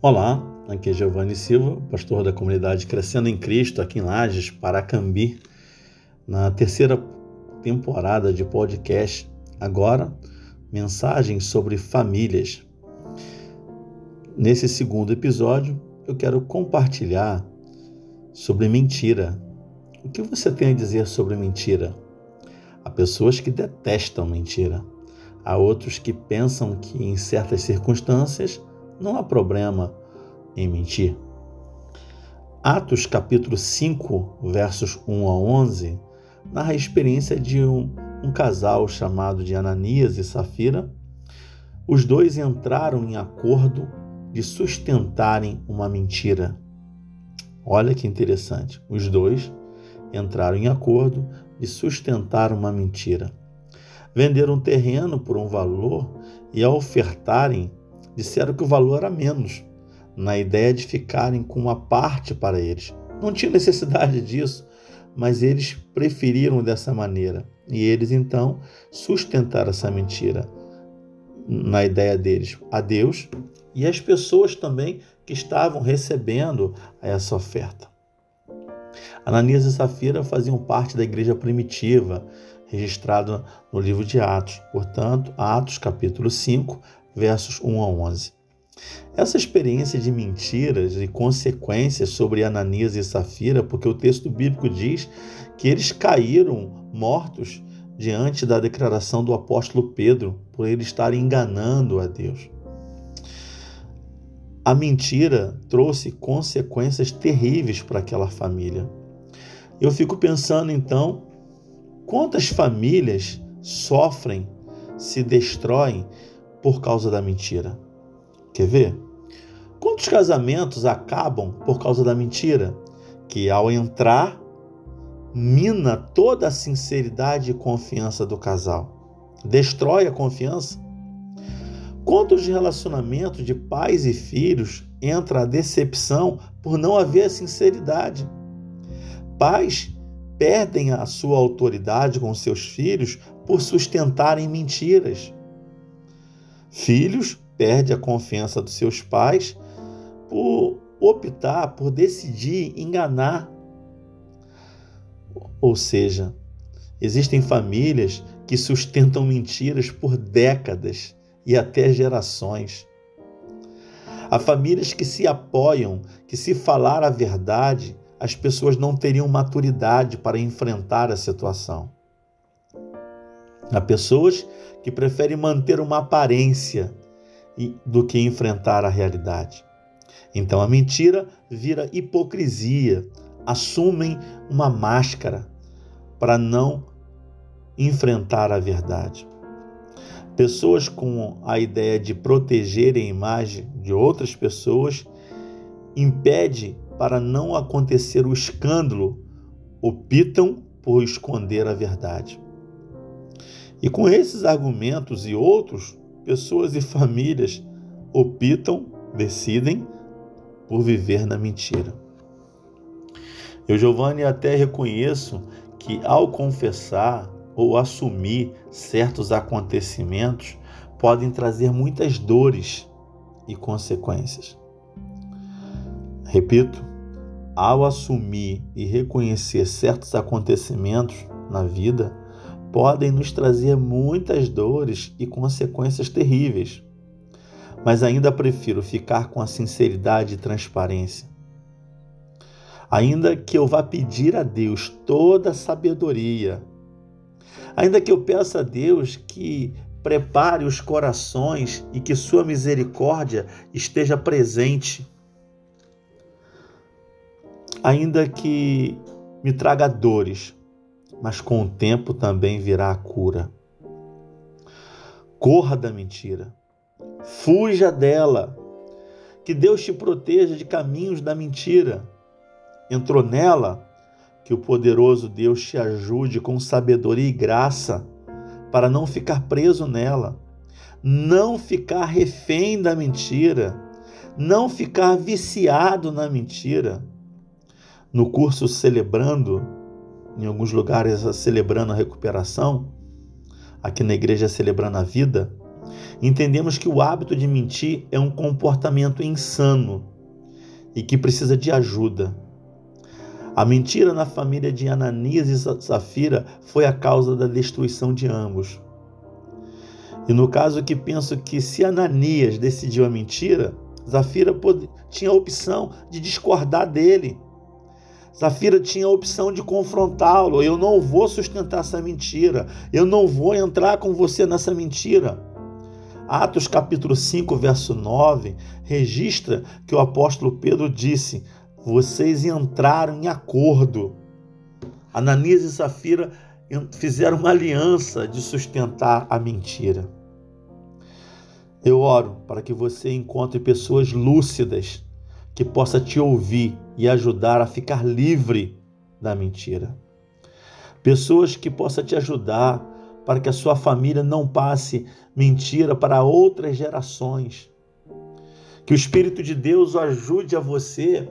Olá, aqui é Giovanni Silva, pastor da comunidade Crescendo em Cristo, aqui em Lages, Paracambi, na terceira temporada de podcast. Agora, mensagens sobre famílias. Nesse segundo episódio, eu quero compartilhar sobre mentira. O que você tem a dizer sobre mentira? Há pessoas que detestam mentira. Há outros que pensam que em certas circunstâncias não há problema em mentir. Atos capítulo 5, versos 1 a 11, narra a experiência de um, um casal chamado de Ananias e Safira. Os dois entraram em acordo de sustentarem uma mentira. Olha que interessante. Os dois entraram em acordo de sustentar uma mentira. Venderam terreno por um valor e, ao ofertarem, disseram que o valor era menos, na ideia de ficarem com uma parte para eles. Não tinha necessidade disso, mas eles preferiram dessa maneira. E eles então sustentaram essa mentira na ideia deles a Deus e as pessoas também que estavam recebendo essa oferta. Ananias e Safira faziam parte da igreja primitiva, registrada no livro de Atos. Portanto, Atos capítulo 5, versos 1 a 11. Essa experiência de mentiras e consequências sobre Ananias e Safira, porque o texto bíblico diz que eles caíram mortos diante da declaração do apóstolo Pedro, por ele estar enganando a Deus. A mentira trouxe consequências terríveis para aquela família. Eu fico pensando então, quantas famílias sofrem, se destroem por causa da mentira. Quer ver? Quantos casamentos acabam por causa da mentira? Que ao entrar, mina toda a sinceridade e confiança do casal, destrói a confiança. Quantos relacionamentos de pais e filhos entra a decepção por não haver sinceridade? Pais perdem a sua autoridade com seus filhos por sustentarem mentiras. Filhos perdem a confiança dos seus pais por optar, por decidir enganar. Ou seja, existem famílias que sustentam mentiras por décadas e até gerações. Há famílias que se apoiam que, se falar a verdade, as pessoas não teriam maturidade para enfrentar a situação. Há pessoas que preferem manter uma aparência do que enfrentar a realidade. Então a mentira vira hipocrisia, assumem uma máscara para não enfrentar a verdade. Pessoas com a ideia de proteger a imagem de outras pessoas impede para não acontecer o escândalo, optam por esconder a verdade. E com esses argumentos e outros, pessoas e famílias optam, decidem por viver na mentira. Eu, Giovanni, até reconheço que ao confessar ou assumir certos acontecimentos podem trazer muitas dores e consequências. Repito, ao assumir e reconhecer certos acontecimentos na vida, podem nos trazer muitas dores e consequências terríveis. Mas ainda prefiro ficar com a sinceridade e transparência. Ainda que eu vá pedir a Deus toda a sabedoria, ainda que eu peça a Deus que prepare os corações e que Sua misericórdia esteja presente, ainda que me traga dores, mas com o tempo também virá a cura. Corra da mentira, fuja dela, que Deus te proteja de caminhos da mentira. Entrou nela, que o poderoso Deus te ajude com sabedoria e graça para não ficar preso nela, não ficar refém da mentira, não ficar viciado na mentira. No curso Celebrando, em alguns lugares celebrando a recuperação, aqui na igreja celebrando a vida, Entendemos que o hábito de mentir é um comportamento insano e que precisa de ajuda. A mentira na família de Ananias e Safira foi a causa da destruição de ambos. E no caso que penso que se Ananias decidiu a mentira, Zafira tinha a opção de discordar dele. Zafira tinha a opção de confrontá-lo. Eu não vou sustentar essa mentira. Eu não vou entrar com você nessa mentira. Atos capítulo 5, verso 9, registra que o apóstolo Pedro disse: Vocês entraram em acordo. Ananias e Safira fizeram uma aliança de sustentar a mentira. Eu oro para que você encontre pessoas lúcidas que possa te ouvir e ajudar a ficar livre da mentira. Pessoas que possa te ajudar para que a sua família não passe mentira para outras gerações. Que o Espírito de Deus ajude a você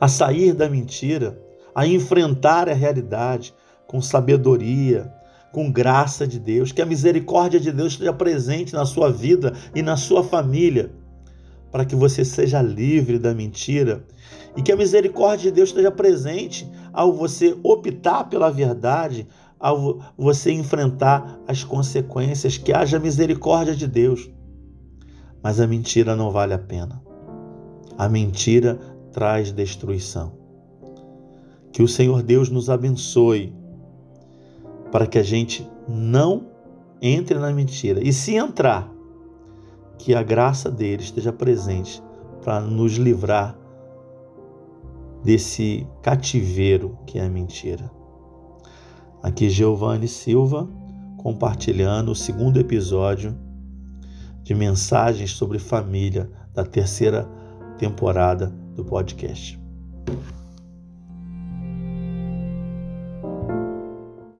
a sair da mentira, a enfrentar a realidade com sabedoria, com graça de Deus, que a misericórdia de Deus esteja presente na sua vida e na sua família, para que você seja livre da mentira e que a misericórdia de Deus esteja presente ao você optar pela verdade, ao você enfrentar as consequências, que haja misericórdia de Deus. Mas a mentira não vale a pena. A mentira traz destruição. Que o Senhor Deus nos abençoe para que a gente não entre na mentira. E se entrar, que a graça dele esteja presente para nos livrar desse cativeiro que é a mentira. Aqui Giovanni Silva compartilhando o segundo episódio de mensagens sobre família da terceira temporada do podcast.